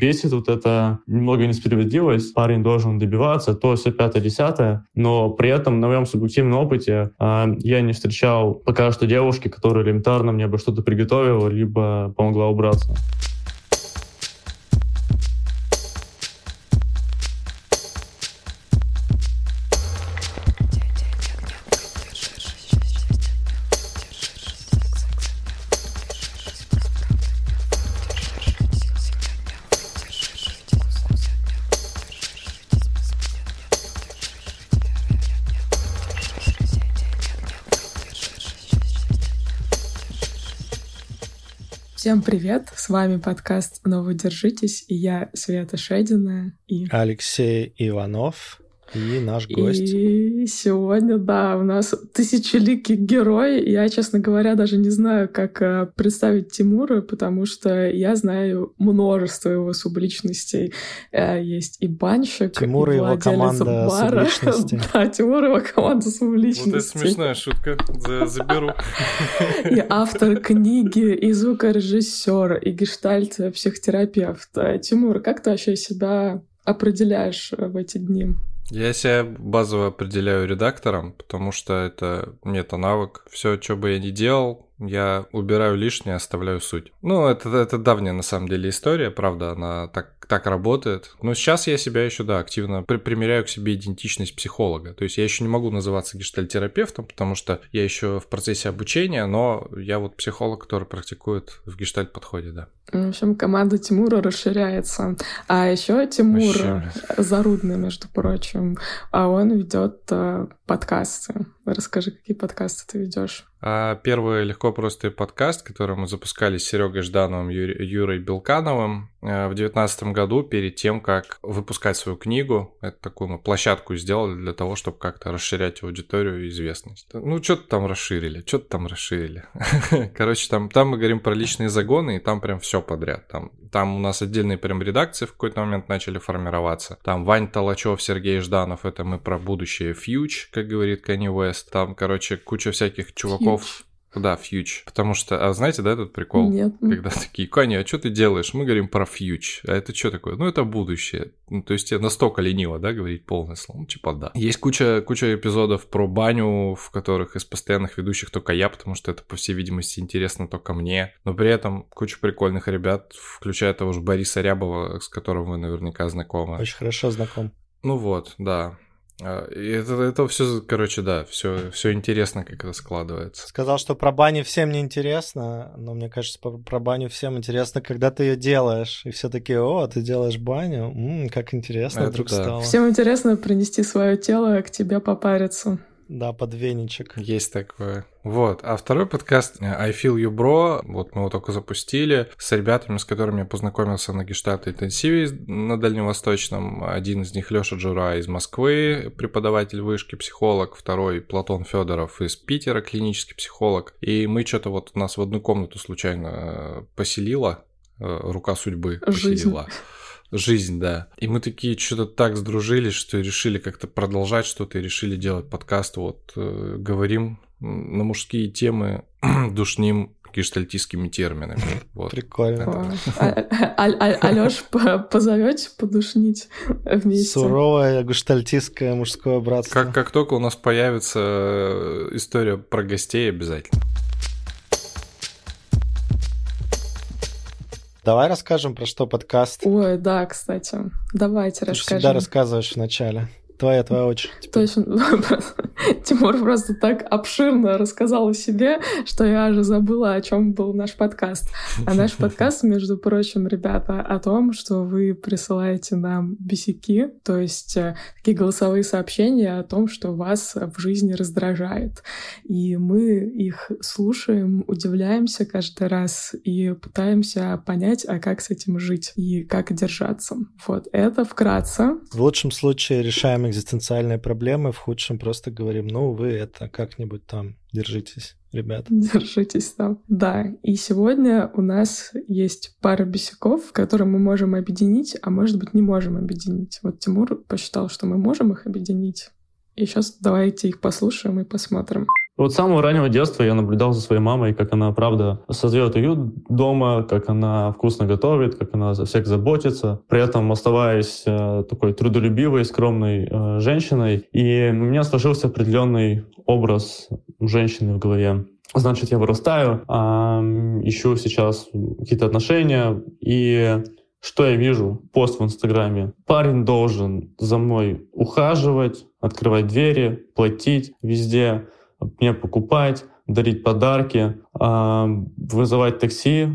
Бесит вот это немного несправедливость. Парень должен добиваться, то все пятое, десятое. Но при этом на моем субъективном опыте э, я не встречал пока что девушки, которая элементарно мне бы что-то приготовила, либо помогла убраться. Всем привет! С вами подкаст «Но вы держитесь» и я, Света Шедина и... Алексей Иванов и наш гость. И сегодня, да, у нас тысячеликий герой. Я, честно говоря, даже не знаю, как э, представить Тимура, потому что я знаю множество его субличностей. Э, есть и банщик, Тимур и его команда бара. субличности. Да, Тимур и его команда субличности. Вот это смешная шутка. Заберу. И автор книги, и звукорежиссер, и гештальт-психотерапевт. Тимур, как ты вообще себя определяешь в эти дни? Я себя базово определяю редактором, потому что это мета-навык. Все, что бы я ни делал, я убираю лишнее, оставляю суть. Ну, это, это давняя на самом деле история, правда, она так так работает. Но сейчас я себя еще, да, активно при примеряю к себе идентичность психолога. То есть я еще не могу называться гештальтерапевтом, потому что я еще в процессе обучения, но я вот психолог, который практикует в гештальт-подходе, да. В общем, команда Тимура расширяется. А еще Тимур Вообще, зарудный, между прочим, а он ведет э, подкасты. Расскажи, какие подкасты ты ведешь? А первый легко простой подкаст, который мы запускали с Серегой Ждановым, Юрий, Юрой Белкановым э, в 2019 году, перед тем, как выпускать свою книгу. Это такую мы площадку сделали для того, чтобы как-то расширять аудиторию и известность. Ну, что-то там расширили, что-то там расширили. Короче, там, там мы говорим про личные загоны, и там прям все подряд. Там, там у нас отдельные прям редакции в какой-то момент начали формироваться. Там Вань Толачев, Сергей Жданов, это мы про будущее фьюч, как говорит Кани Уэст. Там, короче, куча всяких чуваков. Фьюч да, фьюч. Потому что, а знаете, да, этот прикол? Нет. Когда такие, Каня, а что ты делаешь? Мы говорим про фьюч. А это что такое? Ну, это будущее. Ну, то есть, настолько лениво, да, говорить полное слово? Ну, типа, да. Есть куча, куча эпизодов про баню, в которых из постоянных ведущих только я, потому что это, по всей видимости, интересно только мне. Но при этом куча прикольных ребят, включая того же Бориса Рябова, с которым вы наверняка знакомы. Очень хорошо знаком. Ну вот, да. А, это, это все, короче, да, все, все интересно, как это складывается. Сказал, что про баню всем не интересно, но мне кажется, про, про баню всем интересно, когда ты ее делаешь. И все таки о, ты делаешь баню, М-м, как интересно это вдруг да. стало. Всем интересно принести свое тело к тебе попариться. Да, под веничек. Есть такое. Вот. А второй подкаст э, I Feel You Bro, вот мы его только запустили, с ребятами, с которыми я познакомился на гештальт интенсиве на Дальневосточном. Один из них Лёша Джура из Москвы, преподаватель вышки, психолог. Второй Платон Федоров из Питера, клинический психолог. И мы что-то вот нас в одну комнату случайно э, поселила, э, рука судьбы Жизнь. поселила жизнь, да. И мы такие что-то так сдружились, что решили как-то продолжать что-то и решили делать подкаст. Вот э, говорим на мужские темы, душним гештальтистскими терминами. Вот. Прикольно. Алёш, позовете подушнить вместе? Суровое гештальтистское мужское братство. Как, как только у нас появится э, история про гостей, обязательно. Давай расскажем, про что подкаст. Ой, да, кстати. Давайте Ты расскажем. Ты всегда рассказываешь вначале. Твоя, твоя очередь. Точно. Тимур просто так обширно рассказал о себе, что я уже забыла, о чем был наш подкаст. А наш подкаст, между прочим, ребята, о том, что вы присылаете нам бесяки, то есть э, такие голосовые сообщения о том, что вас в жизни раздражает. И мы их слушаем, удивляемся каждый раз и пытаемся понять, а как с этим жить и как держаться. Вот это вкратце. В лучшем случае решаем экзистенциальные проблемы, в худшем просто говорим, ну, вы это как-нибудь там держитесь, ребята. Держитесь там. Да, и сегодня у нас есть пара бесяков, которые мы можем объединить, а может быть не можем объединить. Вот Тимур посчитал, что мы можем их объединить. И сейчас давайте их послушаем и посмотрим. Вот с самого раннего детства я наблюдал за своей мамой, как она, правда, создает уют дома, как она вкусно готовит, как она за всех заботится, при этом оставаясь э, такой трудолюбивой, скромной э, женщиной. И у меня сложился определенный образ женщины в голове. Значит, я вырастаю, э, ищу сейчас какие-то отношения, и что я вижу? Пост в Инстаграме. Парень должен за мной ухаживать, открывать двери, платить везде, мне покупать, дарить подарки, а, вызывать такси,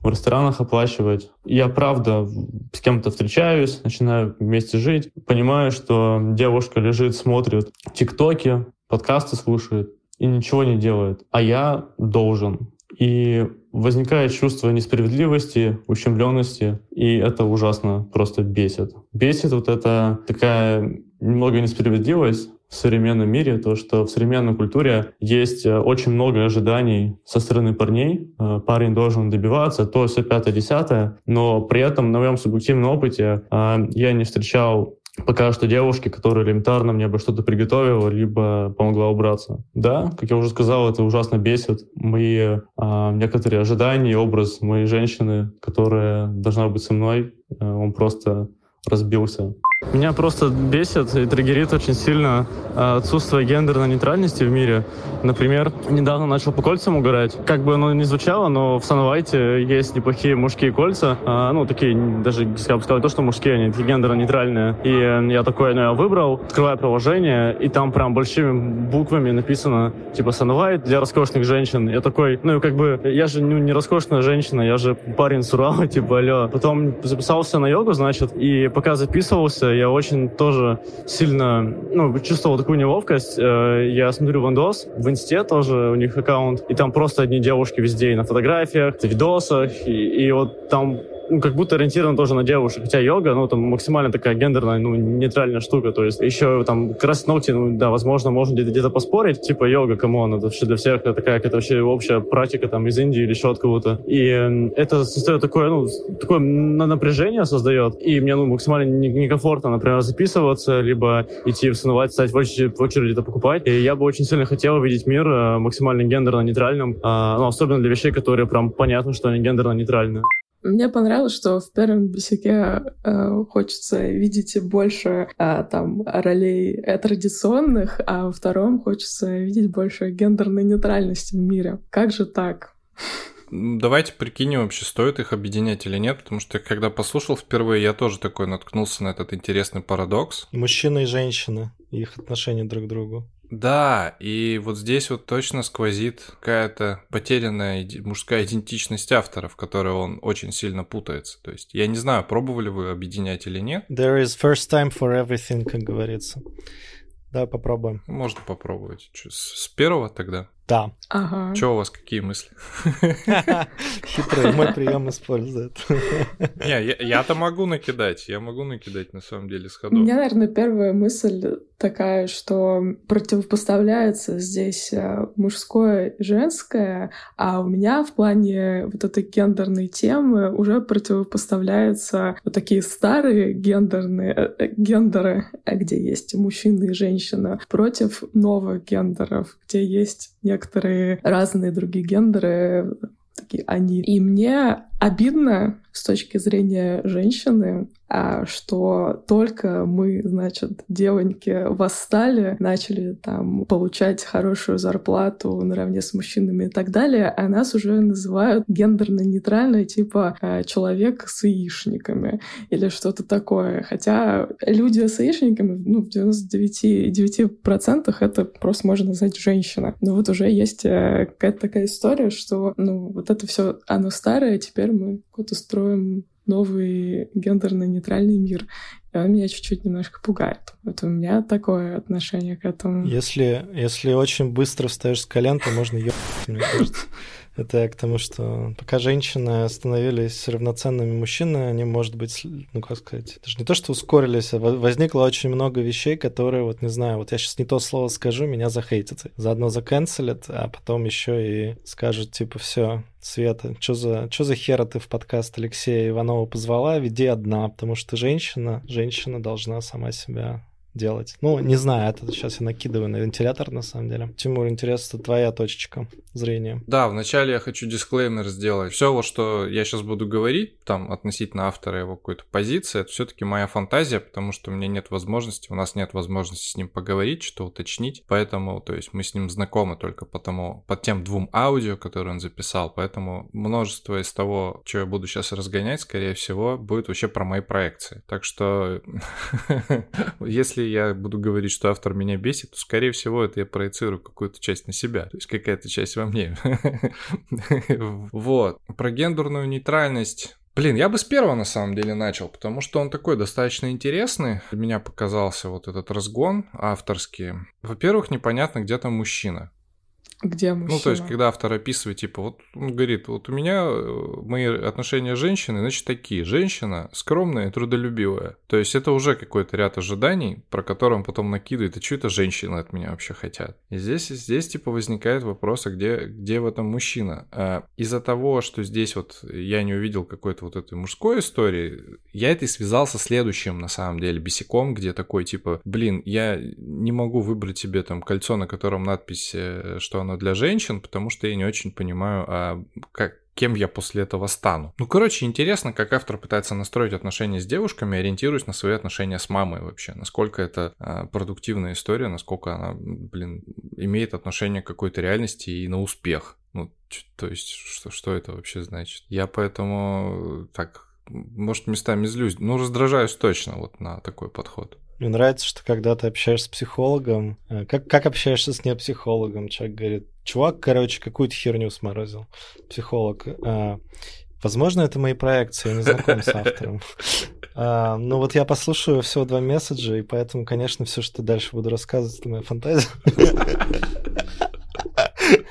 в ресторанах оплачивать. Я, правда, с кем-то встречаюсь, начинаю вместе жить, понимаю, что девушка лежит, смотрит тиктоки, подкасты слушает и ничего не делает. А я должен. И возникает чувство несправедливости, ущемленности, и это ужасно просто бесит. Бесит вот эта такая немного несправедливость, в современном мире, то, что в современной культуре есть э, очень много ожиданий со стороны парней. Э, парень должен добиваться, то все пятое, десятое, но при этом на моем субъективном опыте э, я не встречал пока что девушки, которая элементарно мне бы что-то приготовила, либо помогла убраться. Да, как я уже сказал, это ужасно бесит. Мои а, некоторые ожидания образ моей женщины, которая должна быть со мной, он просто разбился. Меня просто бесит и триггерит очень сильно а, отсутствие гендерной нейтральности в мире. Например, недавно начал по кольцам угорать. Как бы оно ни звучало, но в Санвайте есть неплохие мужские кольца. А, ну, такие, даже, я бы сказал, то, что мужские, они гендерно-нейтральные. И я такое, ну, я выбрал, открываю приложение, и там прям большими буквами написано, типа, Санвайт для роскошных женщин. Я такой, ну, как бы, я же ну, не роскошная женщина, я же парень с Урала, типа, алло. Потом записался на йогу, значит, и пока записывался, я очень тоже сильно ну, чувствовал такую неловкость. Э, я смотрю Вандос, в Инсте тоже у них аккаунт, и там просто одни девушки везде, и на фотографиях, и видосах, и, и вот там ну, как будто ориентирован тоже на девушек. Хотя йога, ну, там максимально такая гендерная, ну, нейтральная штука. То есть еще там красить ногти, ну, да, возможно, можно где-то, где поспорить. Типа йога, come on, это вообще для всех это такая какая-то вообще общая практика там из Индии или еще от кого-то. И это создает такое, ну, такое напряжение создает. И мне, ну, максимально некомфортно, например, записываться, либо идти в Санувать, стать в очередь, в очередь это покупать. И я бы очень сильно хотел увидеть мир э, максимально гендерно-нейтральным, э, ну, особенно для вещей, которые прям понятно, что они гендерно-нейтральные. Мне понравилось, что в первом бесяке э, хочется видеть больше э, там ролей э, традиционных, а во втором хочется видеть больше гендерной нейтральности в мире. Как же так? Давайте прикинем, вообще стоит их объединять или нет, потому что когда послушал впервые, я тоже такой наткнулся на этот интересный парадокс. Мужчина и женщина, их отношения друг к другу. Да, и вот здесь вот точно сквозит какая-то потерянная мужская идентичность автора, в которой он очень сильно путается. То есть я не знаю, пробовали вы объединять или нет. There is first time for everything, как говорится. Да, попробуем. Можно попробовать. С первого тогда? Да. Ага. Что у вас, какие мысли? Хитрый мой прием использует. Не, я-то могу накидать, я могу накидать на самом деле с ходов. У меня, наверное, первая мысль такая, что противопоставляется здесь э, мужское и женское, а у меня в плане вот этой гендерной темы уже противопоставляются вот такие старые гендерные э, э, гендеры, где есть мужчина и женщина, против новых гендеров, где есть некоторые разные другие гендеры, такие они. И мне обидно с точки зрения женщины, а что только мы, значит, девоньки восстали, начали там получать хорошую зарплату наравне с мужчинами и так далее, а нас уже называют гендерно-нейтральной, типа э, человек с яичниками или что-то такое. Хотя люди с яичниками, ну, в 99,9% это просто можно назвать женщина. Но вот уже есть э, какая-то такая история, что, ну, вот это все оно старое, теперь мы строим новый гендерно-нейтральный мир. И он меня чуть-чуть немножко пугает. Вот у меня такое отношение к этому. Если, если очень быстро встаешь с колен, то можно ебать, мне кажется. Это я к тому, что пока женщины становились равноценными мужчинами, они, может быть, ну как сказать, это же не то, что ускорились, а возникло очень много вещей, которые, вот не знаю, вот я сейчас не то слово скажу, меня захейтят. Заодно заканцелят, а потом еще и скажут, типа, все, Света, что за, что за хера ты в подкаст Алексея Иванова позвала? Веди одна, потому что женщина, женщина должна сама себя делать. Ну, не знаю, это сейчас я накидываю на вентилятор, на самом деле. Тимур, интересно, твоя точечка зрения. Да, вначале я хочу дисклеймер сделать. Все, вот что я сейчас буду говорить, там, относительно автора его какой-то позиции, это все-таки моя фантазия, потому что у меня нет возможности, у нас нет возможности с ним поговорить, что уточнить. Поэтому, то есть, мы с ним знакомы только потому, под тем двум аудио, которые он записал. Поэтому множество из того, что я буду сейчас разгонять, скорее всего, будет вообще про мои проекции. Так что, если я буду говорить, что автор меня бесит, то, скорее всего, это я проецирую какую-то часть на себя. То есть какая-то часть во мне. Вот. Про гендерную нейтральность Блин, я бы с первого на самом деле начал, потому что он такой достаточно интересный. Для меня показался вот этот разгон авторский. Во-первых, непонятно, где там мужчина. Где мужчина? Ну, то есть, когда автор описывает, типа, вот он говорит, вот у меня э, мои отношения с женщиной, значит, такие. Женщина скромная и трудолюбивая. То есть, это уже какой-то ряд ожиданий, про которые он потом накидывает, а что это женщины от меня вообще хотят? И здесь, здесь типа, возникает вопрос, а где, где в этом мужчина? А из-за того, что здесь вот я не увидел какой-то вот этой мужской истории, я это и связал со следующим, на самом деле, бесиком, где такой, типа, блин, я не могу выбрать себе там кольцо, на котором надпись, э, что оно для женщин, потому что я не очень понимаю, а как, кем я после этого стану. Ну, короче, интересно, как автор пытается настроить отношения с девушками, ориентируясь на свои отношения с мамой вообще. Насколько это а, продуктивная история, насколько она, блин, имеет отношение к какой-то реальности и на успех. Ну, то есть, что, что это вообще значит? Я поэтому так, может, местами злюсь. Ну, раздражаюсь точно вот на такой подход. Мне нравится, что когда ты общаешься с психологом, э, как, как общаешься с непсихологом, человек говорит, чувак, короче, какую-то херню сморозил, психолог. А, возможно, это мои проекции, я не знаком с автором. А, ну вот я послушаю всего два месседжа, и поэтому, конечно, все, что дальше буду рассказывать, это моя фантазия.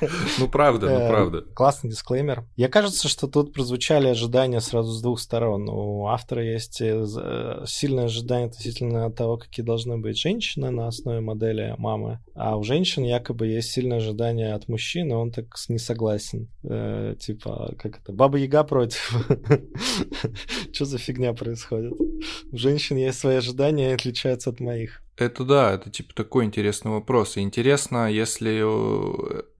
Ну правда, ну правда. Классный дисклеймер. Я кажется, что тут прозвучали ожидания сразу с двух сторон. У автора есть э, э, сильное ожидание относительно того, какие должны быть женщины на основе модели мамы, а у женщин якобы есть сильное ожидание от мужчин, и он так не согласен. Э, типа, как это, Баба Яга против. Что за фигня происходит? У женщин есть свои ожидания и отличаются от моих. Это да, это типа такой интересный вопрос. И интересно, если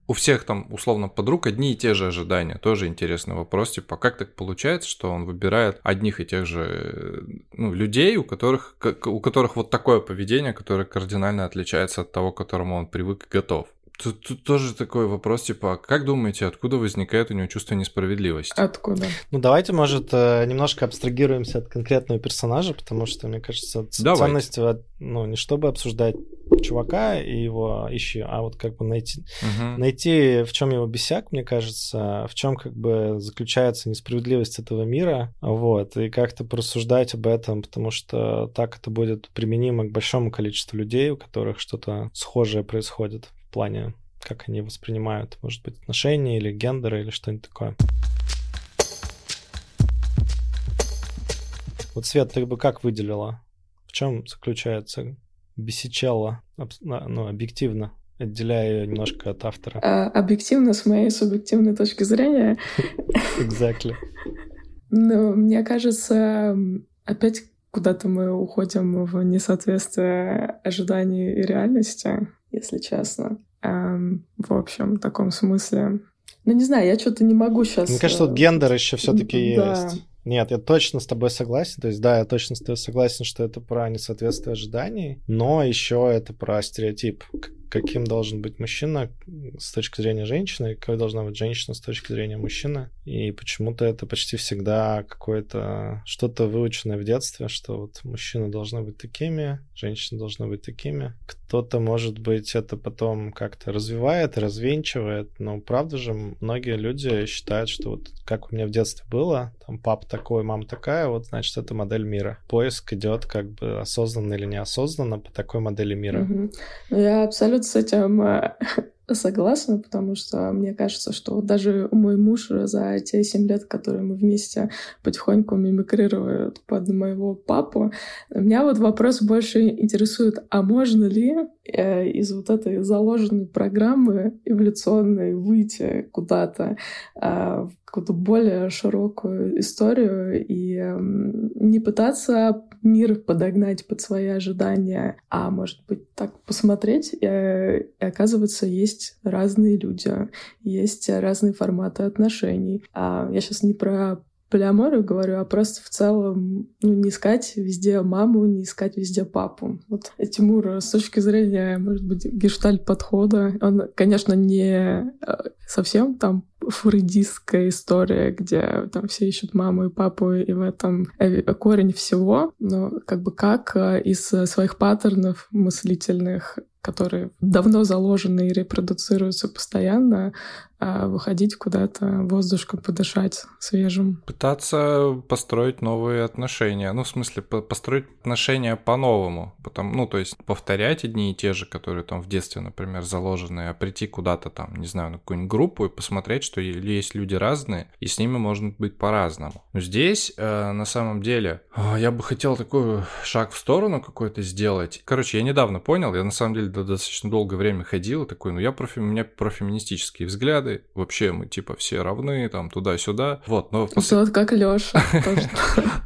у всех там, условно, подруг одни и те же ожидания. Тоже интересный вопрос, типа, как так получается, что он выбирает одних и тех же ну, людей, у которых, у которых вот такое поведение, которое кардинально отличается от того, к которому он привык и готов. Тут, тут тоже такой вопрос, типа, а как думаете, откуда возникает у него чувство несправедливости? Откуда? Ну, давайте, может, э, немножко абстрагируемся от конкретного персонажа, потому что, мне кажется, Давайте. ценность, ну, не чтобы обсуждать чувака и его ищи, а вот как бы найти, угу. найти, в чем его бесяк, мне кажется, в чем как бы заключается несправедливость этого мира, вот, и как-то порассуждать об этом, потому что так это будет применимо к большому количеству людей, у которых что-то схожее происходит плане, как они воспринимают, может быть, отношения или гендеры или что-нибудь такое. Вот, Свет, ты бы как выделила? В чем заключается Бесичелла, ну, объективно, отделяя ее немножко от автора. А, объективно, с моей субъективной точки зрения. Exactly. Ну, мне кажется, опять куда-то мы уходим в несоответствие ожиданий и реальности, если честно. Эм, в общем, в таком смысле. Ну, не знаю, я что-то не могу сейчас... Мне кажется, тут гендер еще все-таки да. есть. Нет, я точно с тобой согласен. То есть, да, я точно с тобой согласен, что это про несоответствие ожиданий, но еще это про стереотип каким должен быть мужчина с точки зрения женщины, какой должна быть женщина с точки зрения мужчины. И почему-то это почти всегда какое-то что-то выученное в детстве, что вот мужчины должны быть такими, женщины должны быть такими. Кто-то, может быть, это потом как-то развивает, развенчивает, но правда же многие люди считают, что вот как у меня в детстве было, там папа такой, мама такая, вот значит это модель мира. Поиск идет как бы осознанно или неосознанно по такой модели мира. Угу. Я абсолютно с этим э, согласна, потому что мне кажется, что даже мой муж за те семь лет, которые мы вместе потихоньку мимикрируют под моего папу, меня вот вопрос больше интересует, а можно ли э, из вот этой заложенной программы эволюционной выйти куда-то э, в какую-то более широкую историю и э, не пытаться мир подогнать под свои ожидания, а может быть так посмотреть, и, и оказывается, есть разные люди, есть разные форматы отношений. А я сейчас не про полиаморию говорю, а просто в целом ну, не искать везде маму, не искать везде папу. Вот Тимур с точки зрения, может быть, гештальт-подхода, он, конечно, не э, совсем там фрейдистская история, где там все ищут маму и папу, и в этом э, корень всего, но как бы как э, из своих паттернов мыслительных которые давно заложены и репродуцируются постоянно, выходить куда-то воздушком подышать свежим. Пытаться построить новые отношения. Ну, в смысле, построить отношения по-новому. Потом, ну, то есть повторять одни и те же, которые там в детстве, например, заложены, а прийти куда-то там, не знаю, на какую-нибудь группу и посмотреть, что есть люди разные, и с ними можно быть по-разному. Но здесь, э, на самом деле, э, я бы хотел такой шаг в сторону какой-то сделать. Короче, я недавно понял, я на самом деле достаточно долгое время ходил и такой, ну, я профи... у меня профеминистические взгляды, вообще мы типа все равны, там туда-сюда. Вот, но... Пос... Вот как Лёша.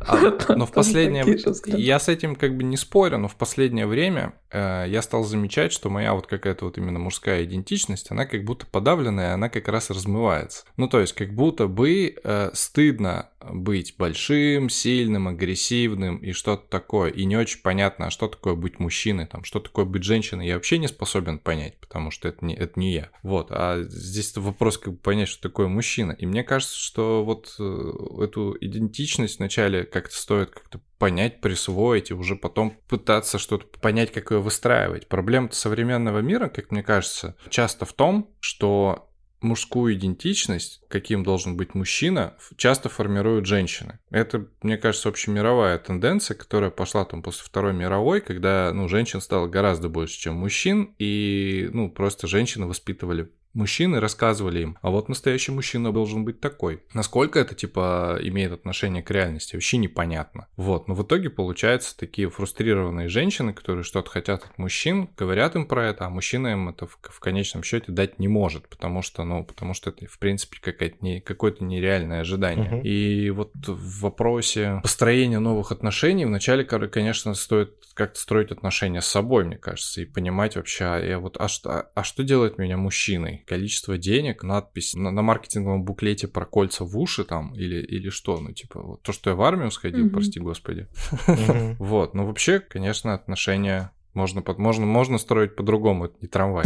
А, но в последнее... Я с этим как бы не спорю, но в последнее время э, я стал замечать, что моя вот какая-то вот именно мужская идентичность, она как будто подавленная, она как раз размывается. Ну, то есть как будто бы э, стыдно быть большим, сильным, агрессивным и что-то такое. И не очень понятно, а что такое быть мужчиной, там, что такое быть женщиной, я вообще не способен понять, потому что это не, это не я. Вот, а здесь вопрос как бы понять, что такое мужчина. И мне кажется, что вот э, эту идентичность вначале как-то стоит как-то понять, присвоить и уже потом пытаться что-то понять, как ее выстраивать. Проблема современного мира, как мне кажется, часто в том, что мужскую идентичность, каким должен быть мужчина, часто формируют женщины. Это, мне кажется, общемировая тенденция, которая пошла там после Второй мировой, когда, ну, женщин стало гораздо больше, чем мужчин, и, ну, просто женщины воспитывали мужчины рассказывали им, а вот настоящий мужчина должен быть такой. Насколько это, типа, имеет отношение к реальности, вообще непонятно. Вот, но в итоге получаются такие фрустрированные женщины, которые что-то хотят от мужчин, говорят им про это, а мужчина им это в, в конечном счете дать не может, потому что, ну, потому что это, в принципе, какая-то не, какое-то нереальное ожидание. Угу. И вот в вопросе построения новых отношений вначале, конечно, стоит как-то строить отношения с собой, мне кажется, и понимать вообще, а я вот, а что, а что делает меня мужчиной? Количество денег, надпись на, на маркетинговом буклете про кольца в уши там или, или что, ну типа вот то, что я в армию сходил, mm-hmm. прости господи. Mm-hmm. вот, но вообще, конечно, отношения можно, под, можно, можно строить по-другому, это не трамвай.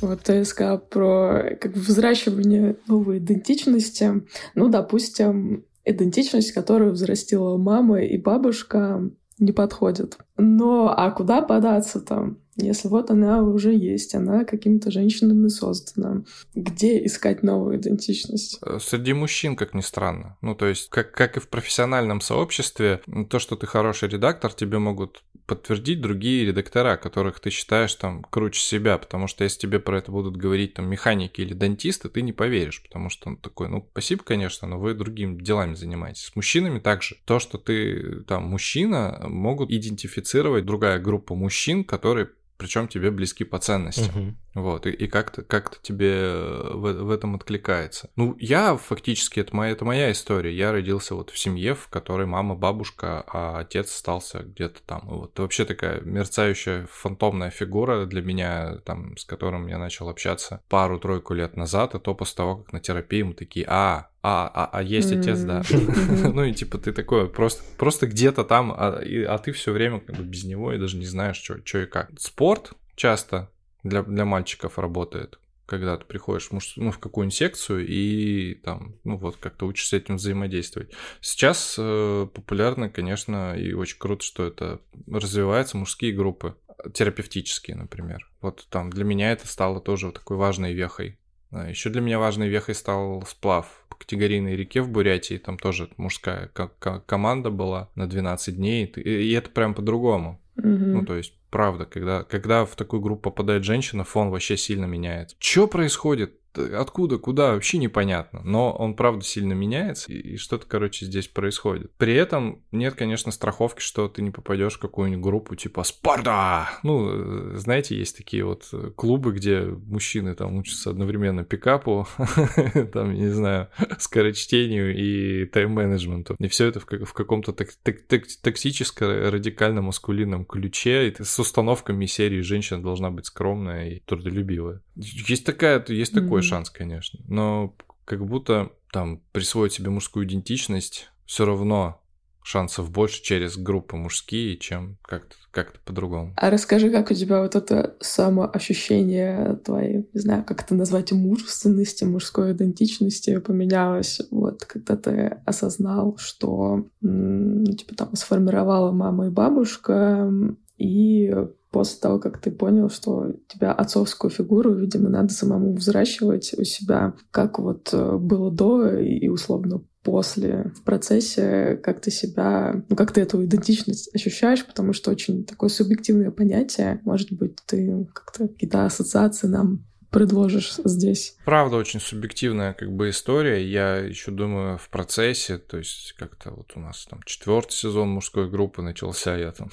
Вот ты сказал про как бы взращивание новой идентичности. Ну, допустим, идентичность, которую взрастила мама и бабушка, не подходит. Но а куда податься там? Если вот она уже есть, она какими-то женщинами создана. Где искать новую идентичность? Э, среди мужчин, как ни странно. Ну, то есть, как, как и в профессиональном сообществе, то, что ты хороший редактор, тебе могут подтвердить другие редактора, которых ты считаешь там круче себя, потому что если тебе про это будут говорить там механики или дантисты, ты не поверишь, потому что он такой, ну, спасибо, конечно, но вы другими делами занимаетесь. С мужчинами также. То, что ты там мужчина, могут идентифицировать другая группа мужчин, которые причем тебе близки по ценностям. Угу. Вот, и, и как-то как тебе э, в, в этом откликается. Ну, я фактически, это моя, это моя история. Я родился вот в семье, в которой мама, бабушка, а отец остался где-то там. Вот вообще такая мерцающая фантомная фигура для меня, там, с которым я начал общаться пару-тройку лет назад, и то после того, как на терапии мы такие, а, а, а, а есть отец, да. ну и типа ты такой просто, просто где-то там, а, и, а ты все время как бы без него и даже не знаешь, что и как. Спорт часто для, для мальчиков работает, когда ты приходишь в, муж, ну, в какую-нибудь секцию и там, ну вот, как-то учишься этим взаимодействовать. Сейчас э, популярно, конечно, и очень круто, что это развивается, мужские группы, терапевтические, например. Вот там для меня это стало тоже такой важной вехой. А Еще для меня важной вехой стал сплав по категорийной реке в Бурятии. Там тоже мужская команда была на 12 дней. И это прям по-другому. Угу. Ну, то есть правда, когда, когда в такую группу попадает женщина, фон вообще сильно меняется. Что происходит? Откуда, куда, вообще непонятно. Но он, правда, сильно меняется, и что-то, короче, здесь происходит. При этом нет, конечно, страховки, что ты не попадешь в какую-нибудь группу типа «Спарта!». Ну, знаете, есть такие вот клубы, где мужчины там учатся одновременно пикапу, там, не знаю, скорочтению и тайм-менеджменту. И все это в, каком-то так, радикально маскулинном ключе, и с установками серии «Женщина должна быть скромная и трудолюбивая». Есть такая, есть такой шанс, конечно, но как будто там присвоить себе мужскую идентичность все равно шансов больше через группы мужские, чем как-то как по-другому. А расскажи, как у тебя вот это самоощущение твоей, не знаю, как это назвать, мужественности, мужской идентичности поменялось, вот, когда ты осознал, что, ну, типа, там, сформировала мама и бабушка, и после того, как ты понял, что тебя отцовскую фигуру, видимо, надо самому взращивать у себя, как вот э, было до и условно после в процессе, как ты себя, ну, как ты эту идентичность ощущаешь, потому что очень такое субъективное понятие. Может быть, ты как-то какие-то ассоциации нам предложишь здесь? Правда, очень субъективная как бы история. Я еще думаю в процессе, то есть как-то вот у нас там четвертый сезон мужской группы начался, я там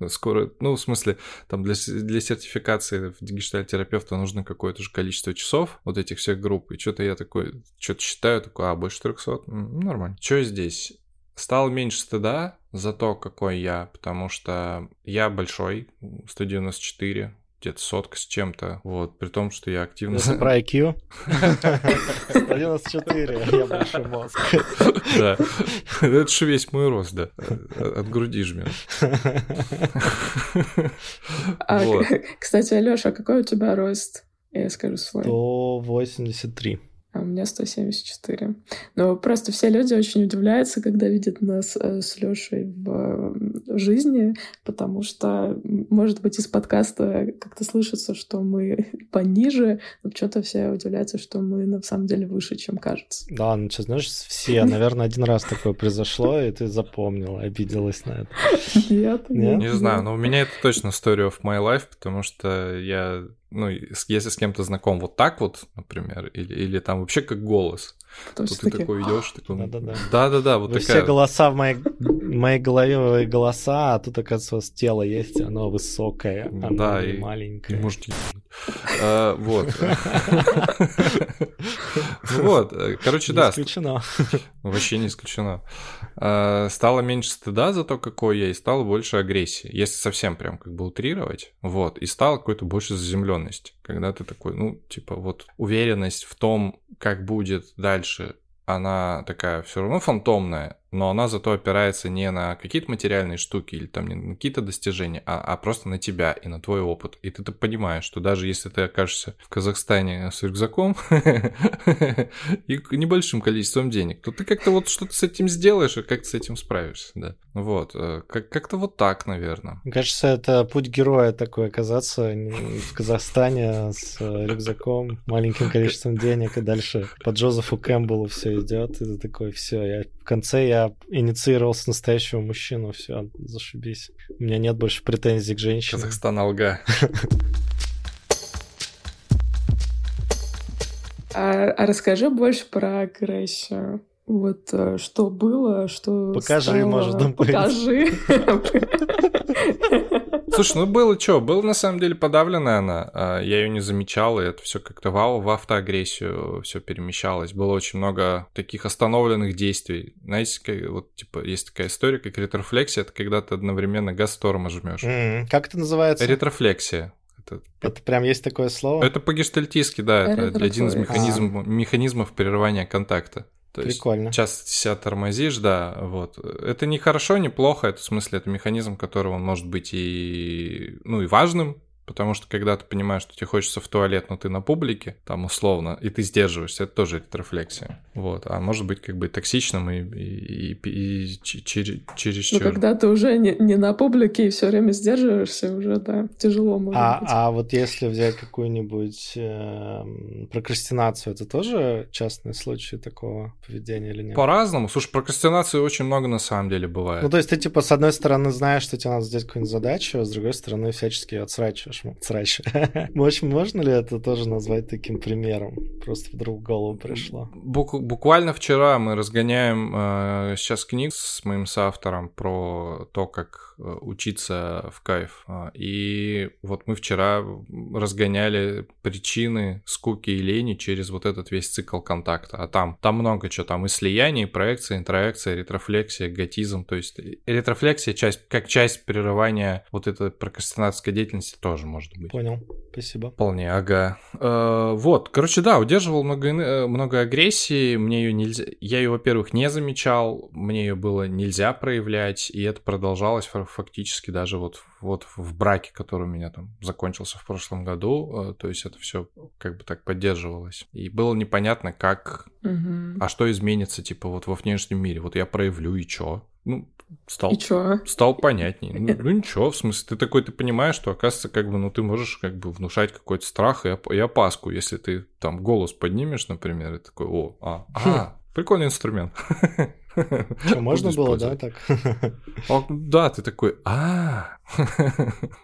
скоро, ну, в смысле, там для, для сертификации гештальтерапевта нужно какое-то же количество часов вот этих всех групп, и что-то я такой, что-то считаю, такой, а, больше 300? Нормально. Что здесь? Стал меньше стыда за то, какой я, потому что я большой, 194, где-то сотка с чем-то, вот, при том, что я активно... Это про IQ? 194, я большой мозг. Да, это же весь мой рост, да, от груди жмет. А, кстати, Алёша, какой у тебя рост? Я скажу свой. 183 а у меня 174. Но просто все люди очень удивляются, когда видят нас э, с Лешей в жизни, потому что, может быть, из подкаста как-то слышится, что мы пониже, но что-то все удивляются, что мы на самом деле выше, чем кажется. Да, ну что, знаешь, все, наверное, один раз такое произошло, и ты запомнила, обиделась на это. Нет, нет. Не знаю, но у меня это точно story of my life, потому что я ну, если с кем-то знаком вот так вот, например, или, или там вообще как голос, то, то ты такой идешь, такой... Да-да-да. Да-да-да, вот Вы такая... все голоса в моей, в моей голове голоса, а тут, оказывается, у вас тело есть, оно высокое, оно да, и, маленькое. И можете а, Вот. Вот, короче, да. исключено. Вообще не исключено. А, стало меньше стыда за то, какой я, и стало больше агрессии. Если совсем прям как бы утрировать, вот, и стало какой-то больше заземленности. Когда ты такой, ну, типа, вот уверенность в том, как будет дальше, она такая все равно фантомная, но она зато опирается не на какие-то материальные штуки или там не на какие-то достижения, а, а просто на тебя и на твой опыт. И ты, ты понимаешь, что даже если ты окажешься в Казахстане с рюкзаком и небольшим количеством денег, то ты как-то вот что-то с этим сделаешь и как-то с этим справишься, да. Вот, э, как- то вот так, наверное. Мне кажется, это путь героя такой оказаться в Казахстане с рюкзаком, маленьким количеством денег и дальше по Джозефу Кэмпбеллу все идет, и ты такой, все, я в конце я инициировал с настоящего мужчину, все, зашибись. У меня нет больше претензий к женщине. Казахстан алга. А, а расскажи больше про агрессию. Вот э, что было, что Покажи, стало... может быть. Покажи. Слушай, ну было что? Было на самом деле подавленная она. А, я ее не замечал, и это все как-то в, в автоагрессию все перемещалось. Было очень много таких остановленных действий. Знаете, вот типа есть такая история, как ретрофлексия, это когда ты одновременно газ тормоз жмешь. Mm-hmm. Как это называется? Ретрофлексия. Это, это прям есть такое слово? Это по-гештальтистски, да. Это один из механизм, механизмов прерывания контакта. То Прикольно. есть часто себя тормозишь, да, вот. Это не хорошо, не плохо, это в смысле, это механизм, который он может быть и, ну, и важным, Потому что когда ты понимаешь, что тебе хочется в туалет, но ты на публике, там условно, и ты сдерживаешься, это тоже ретрофлексия. Вот. А может быть как бы токсичным и, и, и, и через, через Ну, когда ты уже не, не на публике и все время сдерживаешься, уже, да, тяжело может а, быть. А вот если взять какую-нибудь э, прокрастинацию, это тоже частный случай такого поведения или нет? По-разному. Слушай, прокрастинации очень много на самом деле бывает. Ну, то есть ты, типа, с одной стороны знаешь, что тебе надо сделать какую-нибудь задачу, а с другой стороны всячески отсрачиваешь вашему срач. В общем, можно ли это тоже назвать таким примером? Просто вдруг в голову пришло. Бук- буквально вчера мы разгоняем э, сейчас книг с моим соавтором про то, как учиться в кайф. А, и вот мы вчера разгоняли причины скуки и лени через вот этот весь цикл контакта. А там, там много чего, там и слияние, и проекция, интроекция, ретрофлексия, готизм. То есть ретрофлексия часть, как часть прерывания вот этой прокрастинатской деятельности тоже может быть. Понял, спасибо. Вполне, ага. Э, вот, короче, да, удерживал много, э, много агрессии, мне ее нельзя... Я ее, во-первых, не замечал, мне ее было нельзя проявлять, и это продолжалось фактически даже вот, вот в браке, который у меня там закончился в прошлом году, э, то есть это все как бы так поддерживалось. И было непонятно, как... Мгм. А что изменится, типа, вот во внешнем мире? Вот я проявлю, и чё? Ну, стал И чё? стал понятней. Ну, ну ничего, в смысле, ты такой, ты понимаешь, что, оказывается, как бы, ну, ты можешь как бы внушать какой-то страх и, оп- и опаску, если ты там голос поднимешь, например, и такой, о, а, а, прикольный инструмент. Что, можно было, да, так? О, Да, ты такой, а,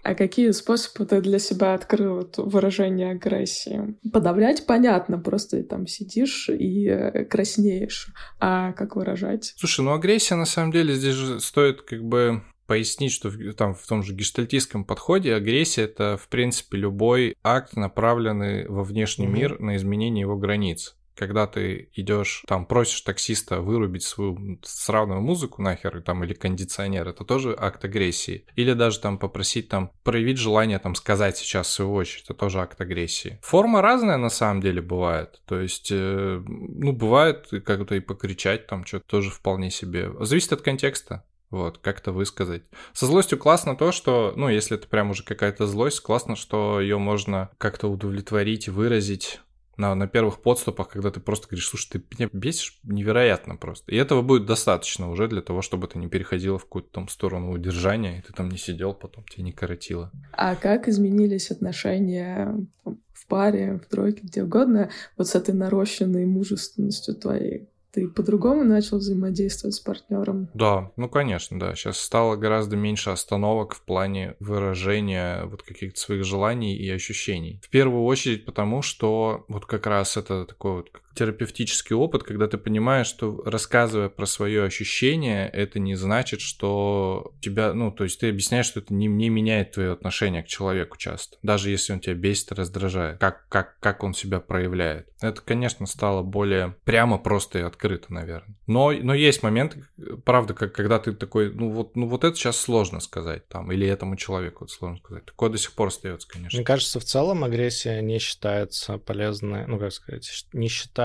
А какие способы ты для себя открыл выражение агрессии? Подавлять понятно, просто там сидишь и э, краснеешь. А как выражать? Слушай, ну агрессия на самом деле здесь же стоит как бы пояснить, что в, там в том же гештальтистском подходе агрессия это в принципе любой акт, направленный во внешний Мгм. мир на изменение его границ. Когда ты идешь, там, просишь таксиста вырубить свою сраную музыку нахер, там, или кондиционер, это тоже акт агрессии. Или даже там попросить там проявить желание там сказать сейчас в свою очередь, это тоже акт агрессии. Форма разная на самом деле бывает. То есть, э, ну, бывает как-то и покричать там что-то тоже вполне себе. Зависит от контекста. Вот, как-то высказать. Со злостью классно то, что, ну, если это прям уже какая-то злость, классно, что ее можно как-то удовлетворить, выразить на, на первых подступах, когда ты просто говоришь, слушай, ты меня бесишь невероятно просто. И этого будет достаточно уже для того, чтобы ты не переходила в какую-то там сторону удержания, и ты там не сидел потом, тебя не коротило. А как изменились отношения в паре, в тройке, где угодно, вот с этой нарощенной мужественностью твоей? Ты по-другому начал взаимодействовать с партнером? Да, ну конечно, да. Сейчас стало гораздо меньше остановок в плане выражения вот каких-то своих желаний и ощущений. В первую очередь потому, что вот как раз это такой вот терапевтический опыт, когда ты понимаешь, что рассказывая про свое ощущение, это не значит, что тебя, ну, то есть ты объясняешь, что это не, не меняет твое отношение к человеку часто, даже если он тебя бесит раздражает, как, как, как он себя проявляет. Это, конечно, стало более прямо, просто и открыто, наверное. Но, но есть моменты, правда, как, когда ты такой, ну вот, ну вот это сейчас сложно сказать, там, или этому человеку это сложно сказать. Такое до сих пор остается, конечно. Мне кажется, в целом агрессия не считается полезной, ну, как сказать, не считается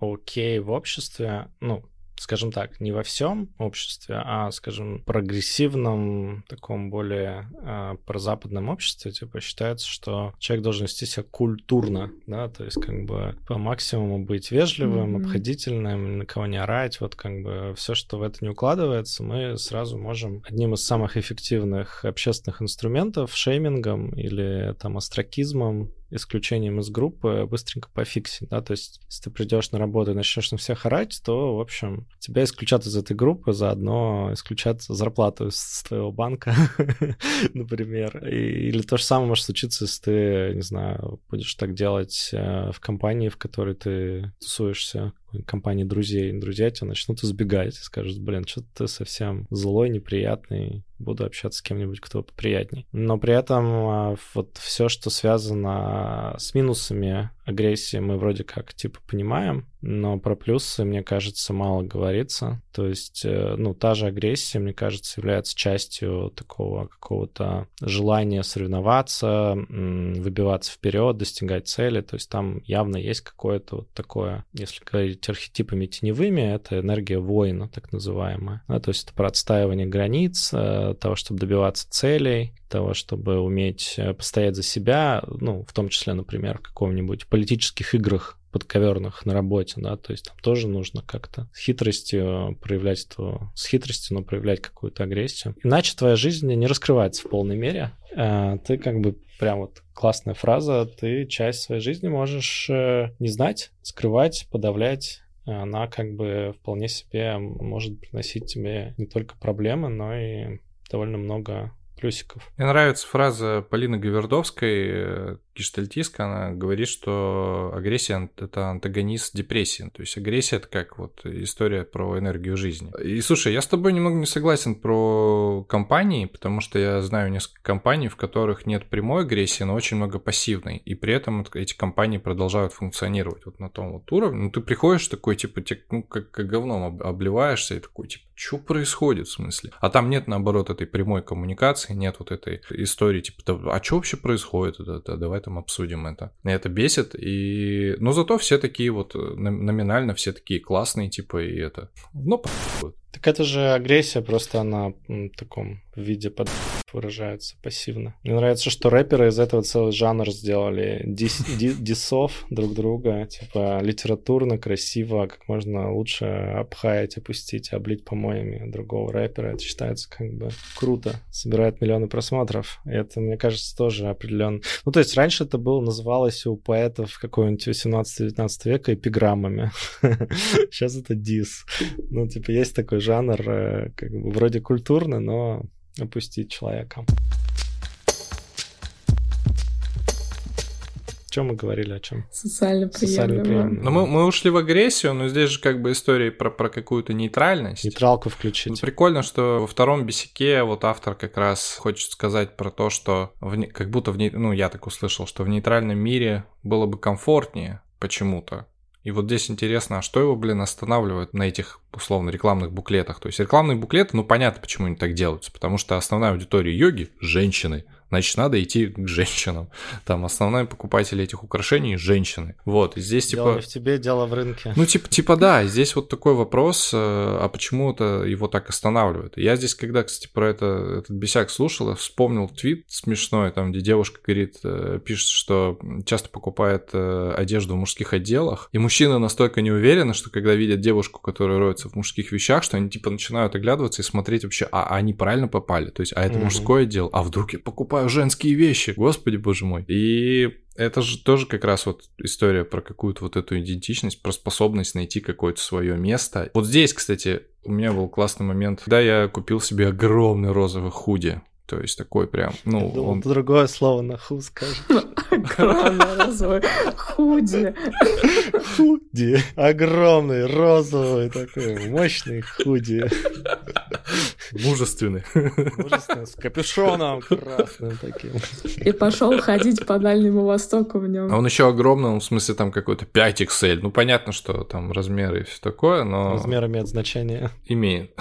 окей в обществе, ну, скажем так, не во всем обществе, а, скажем, прогрессивном, таком более э, прозападном обществе, типа, считается, что человек должен вести себя культурно, да, то есть как бы по максимуму быть вежливым, Мгм. обходительным, на кого не орать, вот как бы все, что в это не укладывается, мы сразу можем одним из самых эффективных общественных инструментов, шеймингом или там остракизмом, исключением из группы быстренько пофиксить, да, то есть если ты придешь на работу и начнешь на всех орать, то, в общем, тебя исключат из этой группы, заодно исключат зарплату с твоего банка, например. И- Или то же самое может случиться, если ты, не знаю, будешь так делать э, в компании, в которой ты тусуешься, компании друзей. Друзья тебя начнут избегать скажут, блин, что ты совсем злой, неприятный, буду общаться с кем-нибудь, кто поприятней. Но при этом а, вот все, что связано с минусами агрессии, мы вроде как типа понимаем, но про плюсы, мне кажется, мало говорится. То есть, э, ну, та же агрессия, мне кажется, является частью такого какого-то желания соревноваться, выбиваться вперед, достигать цели. То есть там явно есть какое-то вот такое, если говорить архетипами теневыми, это энергия воина, так называемая. Да, то есть это про отстаивание границ, э, того, чтобы добиваться целей, того, чтобы уметь э, постоять за себя, ну, в том числе, например, в каком-нибудь политических играх подковерных на работе, да, то есть там тоже нужно как-то с хитростью проявлять эту, с хитростью, но проявлять какую-то агрессию. Иначе твоя жизнь не раскрывается в полной мере. Э, Ты как бы прям вот классная фраза, ты часть своей жизни можешь э, не знать, скрывать, подавлять, она как бы вполне себе может приносить тебе не только проблемы, но и довольно много плюсиков. Мне нравится фраза Полины Гавердовской, э, гештальтистка, она говорит, что агрессия — это антагонист депрессии. То есть агрессия — это как вот история про энергию жизни. И слушай, я с тобой немного не согласен про компании, потому что я знаю несколько компаний, в которых нет прямой агрессии, но очень много пассивной. И при этом эти компании продолжают функционировать вот на том вот уровне. Ну, ты приходишь такой, типа, ну, как, как говном обливаешься и такой, типа, что происходит в смысле? А там нет, наоборот, этой прямой коммуникации, нет вот этой истории, типа, а что вообще происходит? Да, да, давай там обсудим это. Это бесит, и... Но зато все такие вот, э, номинально все такие классные, типа, и это... Ну, так это же агрессия, просто она в таком виде под выражается пассивно. Мне нравится, что рэперы из этого целый жанр сделали дис, ди, дисов друг друга, типа литературно, красиво, как можно лучше обхаять, опустить, облить помоями другого рэпера. Это считается как бы круто, собирает миллионы просмотров. И это, мне кажется, тоже определенно... Ну, то есть раньше это было, называлось у поэтов какого-нибудь 18-19 века эпиграммами. Сейчас это дис. Ну, типа, есть такой жанр, э, как бы вроде культурный, но опустить человека. О чем мы говорили, о чем? Социально приемлемо. Ну, мы, мы ушли в агрессию, но здесь же как бы история про, про какую-то нейтральность. Нейтралку включить. Ну, прикольно, что во втором бесике вот автор как раз хочет сказать про то, что в, как будто в... Ну, я так услышал, что в нейтральном мире было бы комфортнее почему-то. И вот здесь интересно, а что его, блин, останавливает на этих, условно, рекламных буклетах? То есть рекламные буклеты, ну, понятно, почему они так делаются. Потому что основная аудитория йоги – женщины – значит, надо идти к женщинам. Там основной покупатель этих украшений – женщины. Вот, и здесь дело типа... в тебе, дело в рынке. Ну, типа, типа да, здесь вот такой вопрос, э, а почему это его так останавливает? Я здесь, когда, кстати, про это, этот бесяк слушал, вспомнил твит смешной, там, где девушка говорит, э, пишет, что часто покупает э, одежду в мужских отделах, и мужчины настолько не уверены, что когда видят девушку, которая роется в мужских вещах, что они, типа, начинают оглядываться и смотреть вообще, а они правильно попали? То есть, а это угу. мужской отдел? А вдруг я покупаю покупаю женские вещи, господи боже мой. И это же тоже как раз вот история про какую-то вот эту идентичность, про способность найти какое-то свое место. Вот здесь, кстати, у меня был классный момент, когда я купил себе огромный розовый худи. То есть такой прям, ну... Я думал, он... другое слово на ху скажешь. Огромный розовый худи. Худи. Огромный, розовый такой, мощный худи. Мужественный. Мужественный, с капюшоном красным таким. И пошел ходить по Дальнему Востоку в нем. А он еще огромный, он в смысле там какой-то 5 XL. Ну, понятно, что там размеры и все такое, но... Размер имеет значение. Имеет.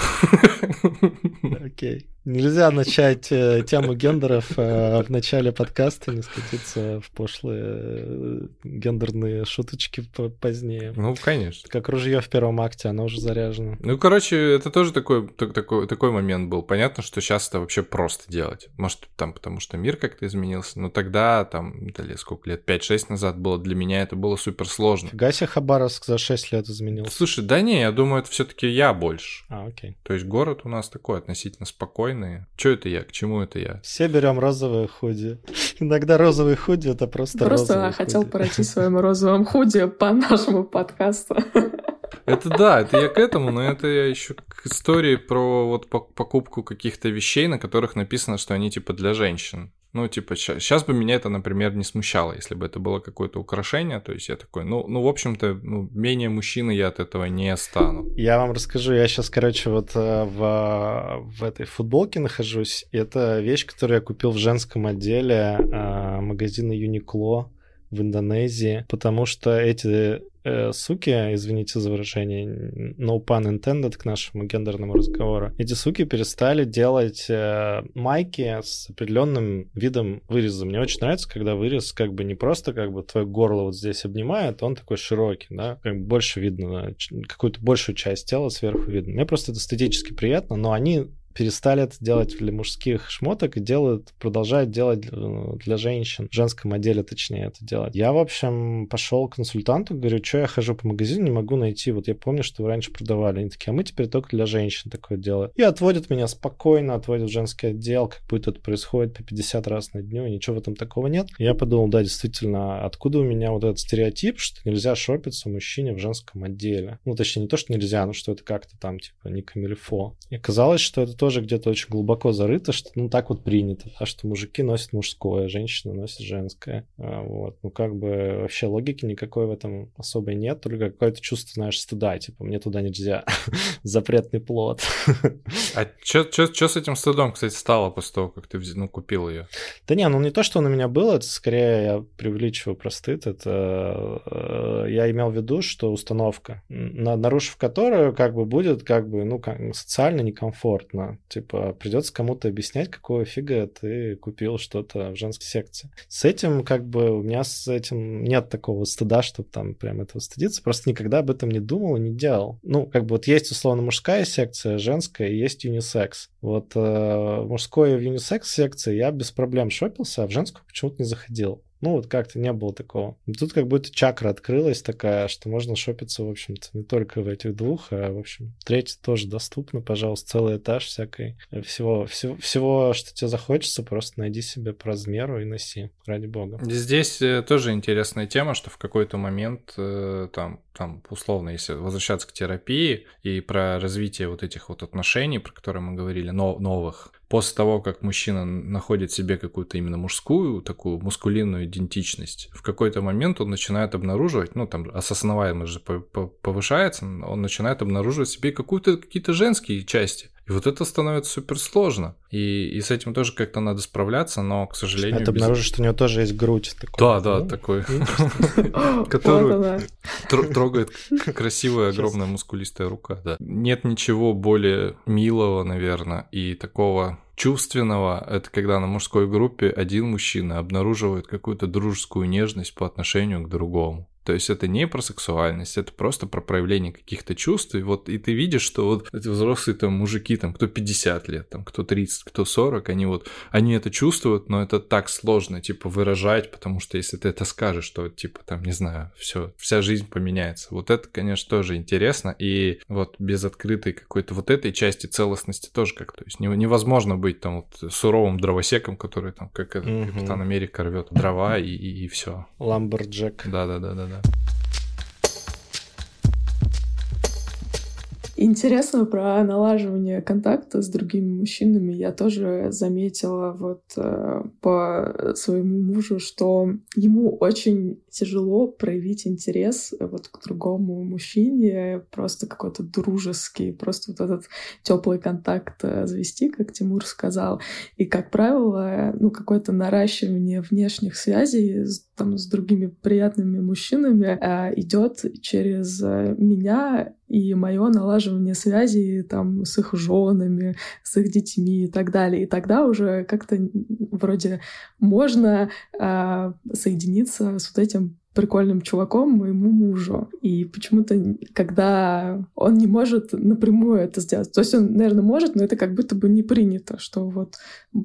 Окей. Нельзя начать э, тему гендеров э, в начале подкаста, не скатиться в пошлые э, гендерные шуточки позднее. Ну, конечно. Как ружье в первом акте, оно уже заряжено. Ну, короче, это тоже такой, такой, такой момент был. Понятно, что сейчас это вообще просто делать. Может, там, потому что мир как-то изменился, но тогда, там, лет сколько лет, 5-6 назад было, для меня это было супер сложно. Фига себе Хабаровск за 6 лет изменился. Слушай, да не, я думаю, это все таки я больше. А, окей. То есть город у нас такой относительно спокойный, спокойные. Что это я? К чему это я? Все берем розовые худи. Иногда розовый худи это просто Просто хотел худи. пройти своим розовым худи по нашему подкасту. Это да, это я к этому, но это я еще к истории про вот покупку каких-то вещей, на которых написано, что они типа для женщин. Ну, типа, сейчас бы меня это, например, не смущало, если бы это было какое-то украшение. То есть я такой, ну, ну в общем-то, ну, менее мужчины я от этого не стану. Я вам расскажу, я сейчас, короче, вот э, в, в этой футболке нахожусь. Это вещь, которую я купил в женском отделе э, магазина Uniqlo в Индонезии, потому что эти э, суки, извините за выражение, no pun intended к нашему гендерному разговору, эти суки перестали делать э, майки с определенным видом выреза. Мне очень нравится, когда вырез как бы не просто как бы твое горло вот здесь обнимает, он такой широкий, да, как бы больше видно, какую-то большую часть тела сверху видно. Мне просто это эстетически приятно, но они перестали это делать для мужских шмоток и делают, продолжают делать для, для женщин, в женском отделе точнее это делать. Я, в общем, пошел к консультанту, говорю, что я хожу по магазину, не могу найти. Вот я помню, что вы раньше продавали. Они такие, а мы теперь только для женщин такое делаем. И отводят меня спокойно, отводят в женский отдел, как будет это происходит по 50 раз на дню, ничего в этом такого нет. Я подумал, да, действительно, откуда у меня вот этот стереотип, что нельзя шопиться мужчине в женском отделе. Ну, точнее, не то, что нельзя, но что это как-то там, типа, не камильфо. И оказалось, что это то тоже где-то очень глубоко зарыто, что ну так вот принято, а что мужики носят мужское, женщины носят женское. А, вот. Ну как бы вообще логики никакой в этом особой нет, только какое-то чувство, знаешь, стыда, типа мне туда нельзя, запретный плод. А что с этим стыдом, кстати, стало после того, как ты ну, купил ее? Да не, ну не то, что он у меня был, это скорее я преувеличиваю про стыд, это э, я имел в виду, что установка, нарушив которую как бы будет как бы, ну, социально некомфортно. Типа, придется кому-то объяснять, какого фига ты купил что-то в женской секции. С этим, как бы, у меня с этим нет такого стыда, чтобы там прям этого стыдиться. Просто никогда об этом не думал и не делал. Ну, как бы вот есть условно мужская секция, женская, и есть юнисекс. Вот э, мужской в юнисекс секции я без проблем шопился, а в женскую почему-то не заходил. Ну, вот как-то не было такого. Тут как будто чакра открылась такая, что можно шопиться, в общем-то, не только в этих двух, а, в общем, третий тоже доступно, пожалуйста, целый этаж всякой. Всего, всего, всего, что тебе захочется, просто найди себе по размеру и носи, ради бога. Здесь э, тоже интересная тема, что в какой-то момент э, там там, условно, если возвращаться к терапии и про развитие вот этих вот отношений, про которые мы говорили, но, новых, после того, как мужчина находит себе какую-то именно мужскую, такую мускулинную идентичность, в какой-то момент он начинает обнаруживать, ну, там, осознаваемость же повышается, он начинает обнаруживать себе какую-то, какие-то женские части. И вот это становится супер сложно. И, и с этим тоже как-то надо справляться, но, к сожалению... Это без... обнаружишь, что у него тоже есть грудь. Такой, да, да, ну, такой, которую трогает красивая, огромная, мускулистая рука, да. Нет ничего более милого, наверное, и такого чувственного, это когда на мужской группе один мужчина обнаруживает какую-то дружескую нежность по отношению к другому. То есть это не про сексуальность, это просто про проявление каких-то чувств. И вот и ты видишь, что вот эти взрослые там мужики, там кто 50 лет, там кто 30, кто 40, они вот, они это чувствуют, но это так сложно, типа, выражать, потому что если ты это скажешь, то, типа, там, не знаю, все, вся жизнь поменяется. Вот это, конечно, тоже интересно. И вот без открытой какой-то вот этой части целостности тоже как, то есть невозможно быть там вот суровым дровосеком, который там, как mm-hmm. Капитан Америка рвет дрова и, и, и все. Ламберджек. Да-да-да-да. Интересно про налаживание контакта с другими мужчинами. Я тоже заметила вот э, по своему мужу, что ему очень тяжело проявить интерес вот к другому мужчине, просто какой-то дружеский, просто вот этот теплый контакт э, завести, как Тимур сказал. И, как правило, ну, какое-то наращивание внешних связей там, с другими приятными мужчинами э, идет через э, меня и мое налаживание связей там с их женами, с их детьми и так далее. И тогда уже как-то вроде можно э, соединиться с вот этим прикольным чуваком, моему мужу. И почему-то, когда он не может напрямую это сделать, то есть он, наверное, может, но это как будто бы не принято, что вот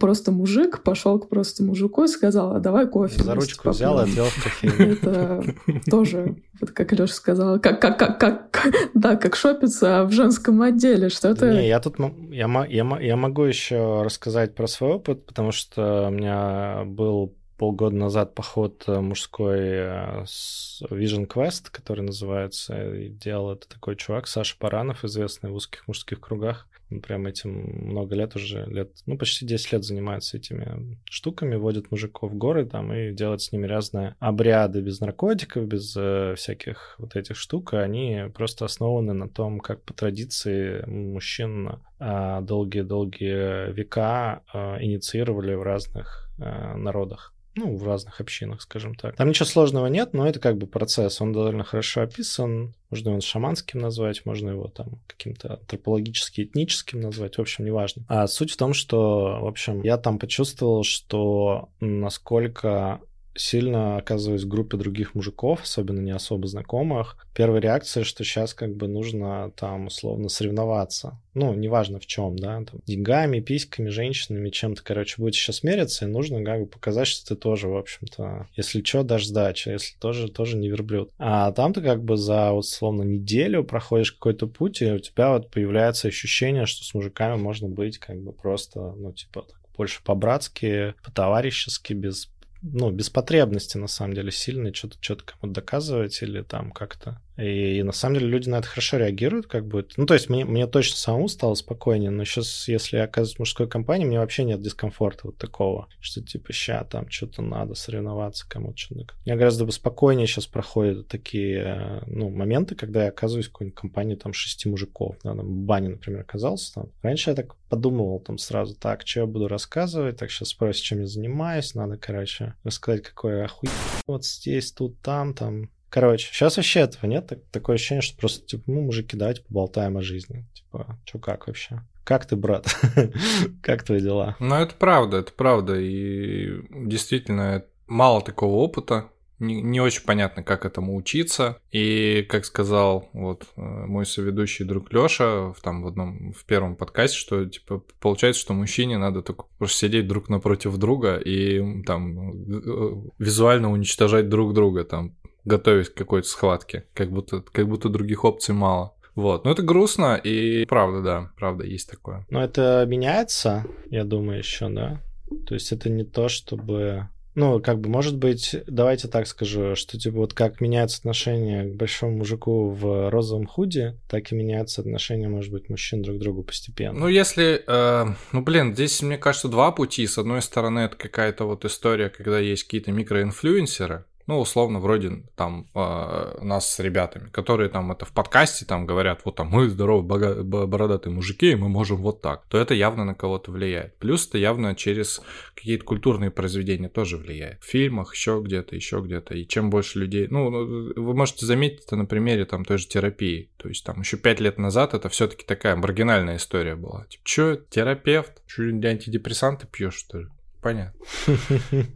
просто мужик пошел к просто мужику и сказал, а давай кофе. За ручку взял и отвел в кофейню. Это тоже, вот как Леша сказал, как, как, как, как, да, как шопиться в женском отделе, что-то... Не, я тут, я, я, я могу еще рассказать про свой опыт, потому что у меня был полгода назад поход э, мужской э, с Vision Quest, который называется, и делал это такой чувак, Саша Паранов, известный в узких мужских кругах. Он прям этим много лет уже, лет, ну, почти 10 лет занимается этими штуками, водит мужиков в горы там и делает с ними разные обряды без наркотиков, без э, всяких вот этих штук. Они просто основаны на том, как по традиции мужчин э, долгие-долгие века э, инициировали в разных э, народах ну, в разных общинах, скажем так. Там ничего сложного нет, но это как бы процесс. Он довольно хорошо описан. Можно его шаманским назвать, можно его там каким-то антропологически этническим назвать, в общем, неважно. А суть в том, что, в общем, я там почувствовал, что насколько сильно оказываюсь в группе других мужиков, особенно не особо знакомых, первая реакция, что сейчас как бы нужно там условно соревноваться. Ну, неважно в чем, да, там, деньгами, письками, женщинами, чем-то, короче, будет сейчас мериться, и нужно как бы показать, что ты тоже, в общем-то, если что, дашь сдачи, если тоже, тоже не верблюд. А там ты как бы за, вот, условно, неделю проходишь какой-то путь, и у тебя вот появляется ощущение, что с мужиками можно быть как бы просто, ну, типа, больше по-братски, по-товарищески, без ну, без потребности, на самом деле, сильно что-то что кому-то доказывать или там как-то И на самом деле люди на это хорошо реагируют, как бы. Ну, то есть мне, мне точно самому стало спокойнее, но сейчас, если я оказываюсь в мужской компании, мне вообще нет дискомфорта вот такого, что типа ща там что-то надо соревноваться кому-то. Что-то. Меня гораздо спокойнее сейчас проходят такие, ну, моменты, когда я оказываюсь в какой-нибудь компании там шести мужиков, да, там в бане, например, оказался там. Раньше я так подумывал там сразу, так, что я буду рассказывать, так сейчас спросят, чем я занимаюсь, надо, короче, рассказать, какой я охуенный вот здесь, тут, там, там, Короче, сейчас вообще этого нет. Так, такое ощущение, что просто, типа, ну, мужики, давайте поболтаем о жизни. Типа, что как вообще? Как ты, брат? как твои дела? Ну, это правда, это правда. И действительно, мало такого опыта. Не, не очень понятно, как этому учиться. И, как сказал вот э, мой соведущий друг Лёша в, там, в одном в первом подкасте, что типа получается, что мужчине надо только просто сидеть друг напротив друга и там э, визуально уничтожать друг друга, там готовить к какой-то схватке, как будто, как будто других опций мало. Вот, но это грустно, и правда, да, правда, есть такое. Но это меняется, я думаю, еще, да? То есть это не то, чтобы... Ну, как бы, может быть, давайте так скажу, что, типа, вот как меняется отношение к большому мужику в розовом худе, так и меняется отношение, может быть, мужчин друг к другу постепенно. Ну, если... Э, ну, блин, здесь, мне кажется, два пути. С одной стороны, это какая-то вот история, когда есть какие-то микроинфлюенсеры, ну, условно, вроде там э, нас с ребятами, которые там это в подкасте там говорят, вот там мы здоровые бородатые мужики, и мы можем вот так, то это явно на кого-то влияет. Плюс это явно через какие-то культурные произведения тоже влияет. В фильмах, еще где-то, еще где-то. И чем больше людей... Ну, ну, вы можете заметить это на примере там той же терапии. То есть там еще пять лет назад это все-таки такая маргинальная история была. Типа, что, терапевт? Что, антидепрессанты пьешь, что ли? Понятно.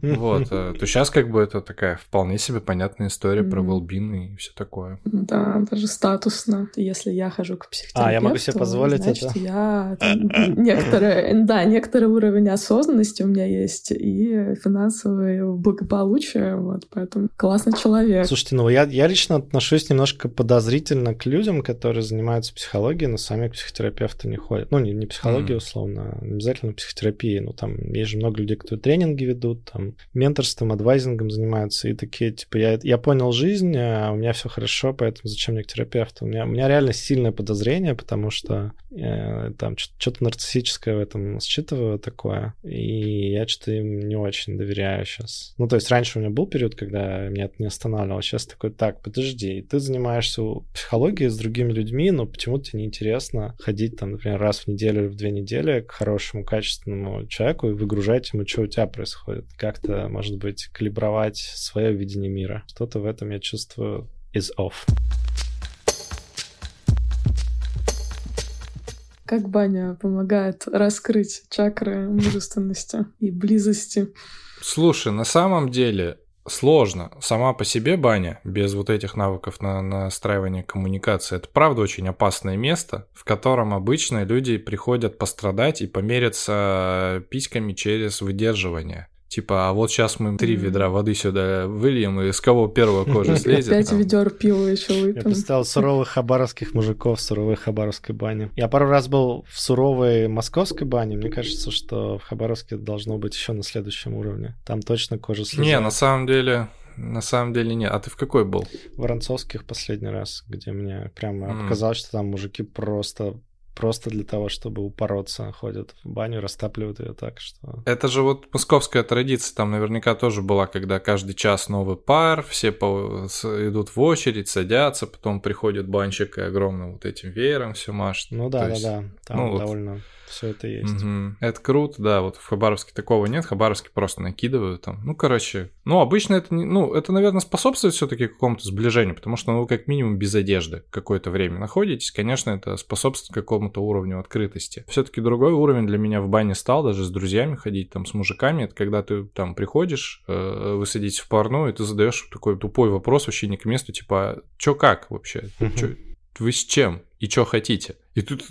Вот. Э, то сейчас как бы это такая вполне себе понятная история про велбин и все такое. Да, даже статусно. Если я хожу к психотерапевту, а, я могу себе позволить значит, это? я некоторые, да, некоторый уровень осознанности у меня есть и финансовое благополучие, вот, поэтому классный человек. Слушайте, ну я, я лично отношусь немножко подозрительно к людям, которые занимаются психологией, но сами к психотерапевту не ходят. Ну, не, не психология, mm. условно, не обязательно психотерапии, но там есть же много людей, кто тренинги ведут, там, менторством, адвайзингом занимаются, и такие, типа, я, я понял жизнь, а у меня все хорошо, поэтому зачем мне к терапевту? У меня, у меня реально сильное подозрение, потому что э, там что-то нарциссическое в этом считываю такое, и я что-то им не очень доверяю сейчас. Ну, то есть раньше у меня был период, когда меня это не останавливало, сейчас такой, так, подожди, ты занимаешься психологией с другими людьми, но почему тебе неинтересно ходить там, например, раз в неделю или в две недели к хорошему, качественному человеку и выгружать ему что у тебя происходит, как-то, может быть, калибровать свое видение мира. Что-то в этом я чувствую is off. Как баня помогает раскрыть чакры мужественности и близости? Слушай, на самом деле сложно. Сама по себе баня, без вот этих навыков на настраивание коммуникации, это правда очень опасное место, в котором обычно люди приходят пострадать и помериться письками через выдерживание. Типа, а вот сейчас мы три ведра воды сюда выльем, и с кого первого кожа слезет? Пять ведер пива еще выпьем. Я представил суровых хабаровских мужиков в суровой хабаровской бане. Я пару раз был в суровой московской бане. Мне кажется, что в Хабаровске должно быть еще на следующем уровне. Там точно кожа слезает. Не, на самом деле, на самом деле нет. А ты в какой был? В Воронцовских последний раз, где мне прямо mm. показалось, что там мужики просто просто для того, чтобы упороться, ходят в баню, растапливают ее так, что... Это же вот московская традиция, там наверняка тоже была, когда каждый час новый пар, все по... идут в очередь, садятся, потом приходит банщик и огромным вот этим веером все машет. Ну да, То да, есть... да, там ну, довольно... Вот все это есть. Угу. Это круто, да. Вот в Хабаровске такого нет. Хабаровске просто накидывают там. Ну, короче, ну, обычно это, не, ну, это, наверное, способствует все-таки какому-то сближению, потому что, ну, вы как минимум без одежды какое-то время находитесь. Конечно, это способствует какому-то уровню открытости. Все-таки другой уровень для меня в бане стал, даже с друзьями ходить, там, с мужиками. Это когда ты там приходишь, э, вы садитесь в парну, и ты задаешь такой тупой вопрос вообще не к месту, типа, «А чё как вообще? Чё, вы с чем? И что хотите? И тут,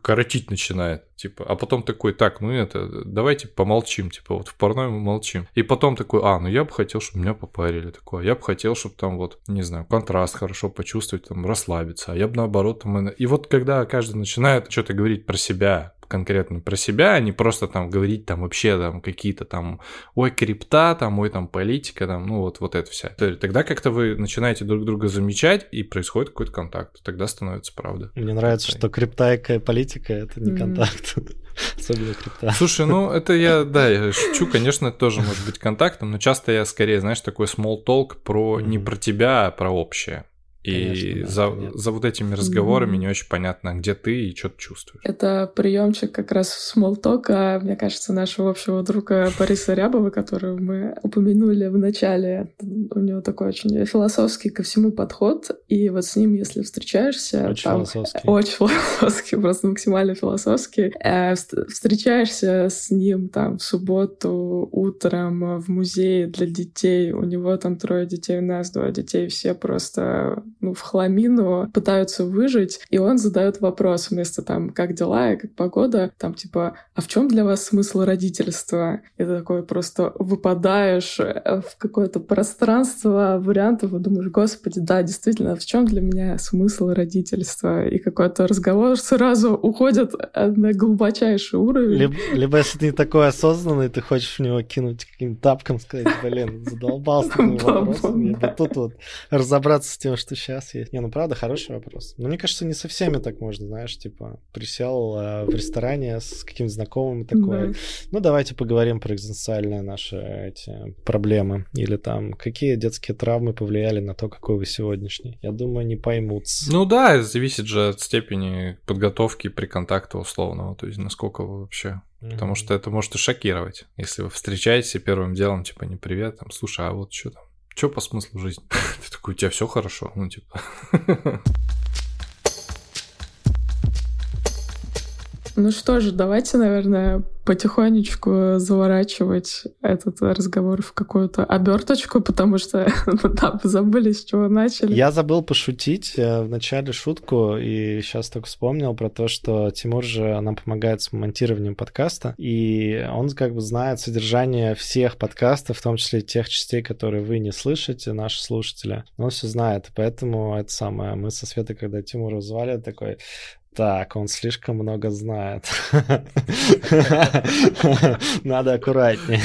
коротить начинает, типа, а потом такой, так, ну это, давайте помолчим, типа, вот в парной мы молчим. И потом такой, а, ну я бы хотел, чтобы меня попарили, такое, я бы хотел, чтобы там вот, не знаю, контраст хорошо почувствовать, там, расслабиться, а я бы наоборот, там, и вот когда каждый начинает что-то говорить про себя, конкретно про себя, а не просто там говорить там вообще там какие-то там, ой, крипта, там, ой, там политика, там, ну вот, вот это вся. Тогда как-то вы начинаете друг друга замечать, и происходит какой-то контакт. Тогда становится правда. Мне нравится, что крипта и политика — это не контакт. Особенно крипта. Слушай, ну это я, да, я шучу, конечно, это тоже может быть контактом, но часто я скорее, знаешь, такой small talk про mm-hmm. не про тебя, а про общее. И Конечно, за, да, за вот этими разговорами mm-hmm. не очень понятно, где ты и что ты чувствуешь. Это приемчик как раз смолтока, мне кажется, нашего общего друга Бориса Рябова, которого мы упомянули в начале. У него такой очень философский ко всему подход, и вот с ним, если встречаешься... Очень там, философский. Очень философский, просто максимально философский. Э, встречаешься с ним там в субботу утром в музее для детей, у него там трое детей, у нас двое детей, все просто ну, в хламину, пытаются выжить, и он задает вопрос вместо там, как дела и как погода, там типа, а в чем для вас смысл родительства? И ты такой просто выпадаешь э, в какое-то пространство вариантов и думаешь, господи, да, действительно, в чем для меня смысл родительства? И какой-то разговор сразу уходит на глубочайший уровень. Либо, либо если ты не такой осознанный, ты хочешь в него кинуть каким-то тапком, сказать, блин, задолбался таким вопросом, тут вот разобраться с тем, что сейчас есть. Не, ну правда, хороший вопрос. Но мне кажется, не со всеми так можно, знаешь, типа, присел э, в ресторане с каким-то знакомым такой, да. ну давайте поговорим про экзистенциальные наши эти проблемы. Или там, какие детские травмы повлияли на то, какой вы сегодняшний. Я думаю, не поймут. Ну да, зависит же от степени подготовки при контакте условного, то есть насколько вы вообще Потому что это может и шокировать. Если вы встречаетесь первым делом, типа, не привет, там, слушай, а вот что там? Что по смыслу жизни? Ты такой, у тебя все хорошо? Ну, типа. Ну что же, давайте, наверное, потихонечку заворачивать этот разговор в какую-то оберточку, потому что да, забыли, с чего начали. Я забыл пошутить э, в начале шутку, и сейчас только вспомнил про то, что Тимур же нам помогает с монтированием подкаста, и он как бы знает содержание всех подкастов, в том числе тех частей, которые вы не слышите, наши слушатели. Он все знает, поэтому это самое. Мы со Светой, когда Тимура звали, такой, так, он слишком много знает. Надо аккуратнее.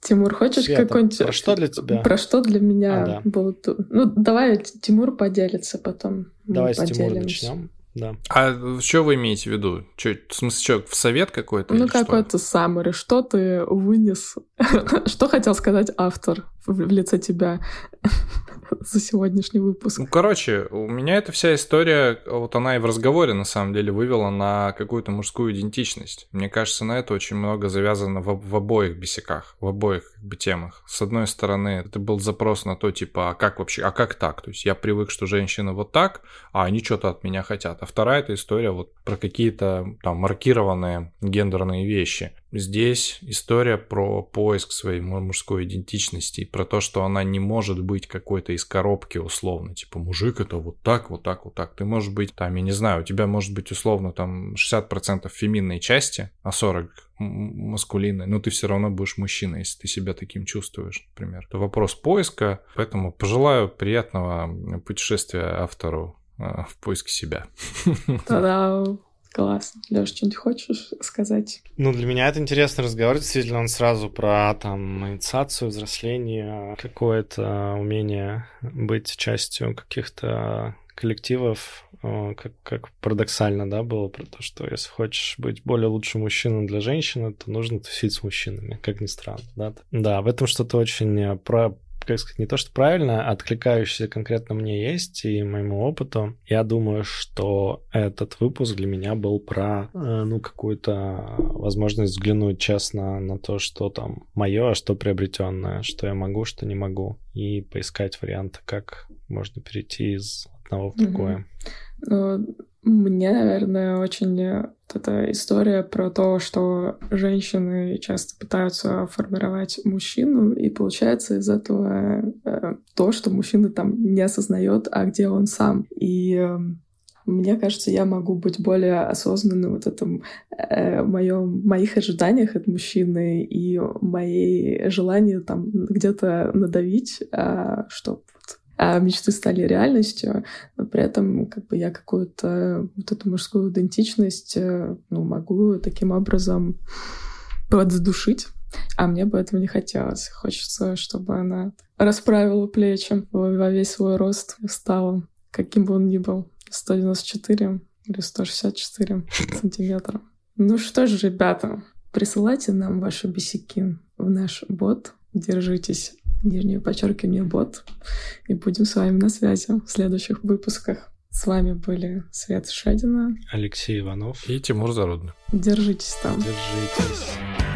Тимур, хочешь какой-нибудь... Про что для тебя? Про что для меня а, да. будут... Ну, давай Тимур поделится потом. Давай с Тимура начнем. Да. А что вы имеете в виду? Чё, в смысле, что, в совет какой-то? Ну, какой-то summary. Что ты вынес? что хотел сказать автор в лице тебя? за сегодняшний выпуск. Ну, короче, у меня эта вся история, вот она и в разговоре на самом деле вывела на какую-то мужскую идентичность. Мне кажется, на это очень много завязано в, в обоих бесяках, в обоих как бы, темах. С одной стороны, это был запрос на то, типа, а как вообще, а как так? То есть я привык, что женщины вот так, а они что-то от меня хотят. А вторая эта история вот про какие-то там маркированные гендерные вещи. Здесь история про поиск своей мужской идентичности, про то, что она не может быть какой-то из коробки условно, типа мужик это вот так, вот так, вот так. Ты можешь быть, там, я не знаю, у тебя может быть условно там 60% феминной части, а 40 маскулинной, но ты все равно будешь мужчиной, если ты себя таким чувствуешь, например. Это вопрос поиска, поэтому пожелаю приятного путешествия автору а, в поиске себя. Та-да! Классно. Леш, что-нибудь хочешь сказать? Ну, для меня это интересный разговор. Действительно, он сразу про там инициацию, взросление, какое-то умение быть частью каких-то коллективов, как, как парадоксально, да, было про то, что если хочешь быть более лучшим мужчиной для женщины, то нужно тусить с мужчинами, как ни странно, да. Да, в этом что-то очень про как сказать, не то, что правильно, а откликающееся конкретно мне есть и моему опыту. Я думаю, что этот выпуск для меня был про, э, ну, какую-то возможность взглянуть честно на то, что там мое, а что приобретенное, что я могу, что не могу, и поискать варианты, как можно перейти из одного в другое. Mm-hmm. Ну, мне, наверное, очень вот эта история про то, что женщины часто пытаются формировать мужчину, и получается из этого э, то, что мужчина там не осознает, а где он сам. И э, мне кажется, я могу быть более осознанной вот этом э, моем, моих ожиданиях от мужчины и моей желании там где-то надавить, э, чтобы а мечты стали реальностью, но при этом как бы я какую-то вот эту мужскую идентичность э, ну, могу таким образом поддушить. А мне бы этого не хотелось. Хочется, чтобы она расправила плечи во весь свой рост и стала, каким бы он ни был, 194 или 164 сантиметра. Ну что ж, ребята, присылайте нам ваши бесяки в наш бот. Держитесь, нижнее подчеркивание бот. И будем с вами на связи в следующих выпусках. С вами были Свет Шадина, Алексей Иванов и Тимур Зарудный. Держитесь там. Держитесь.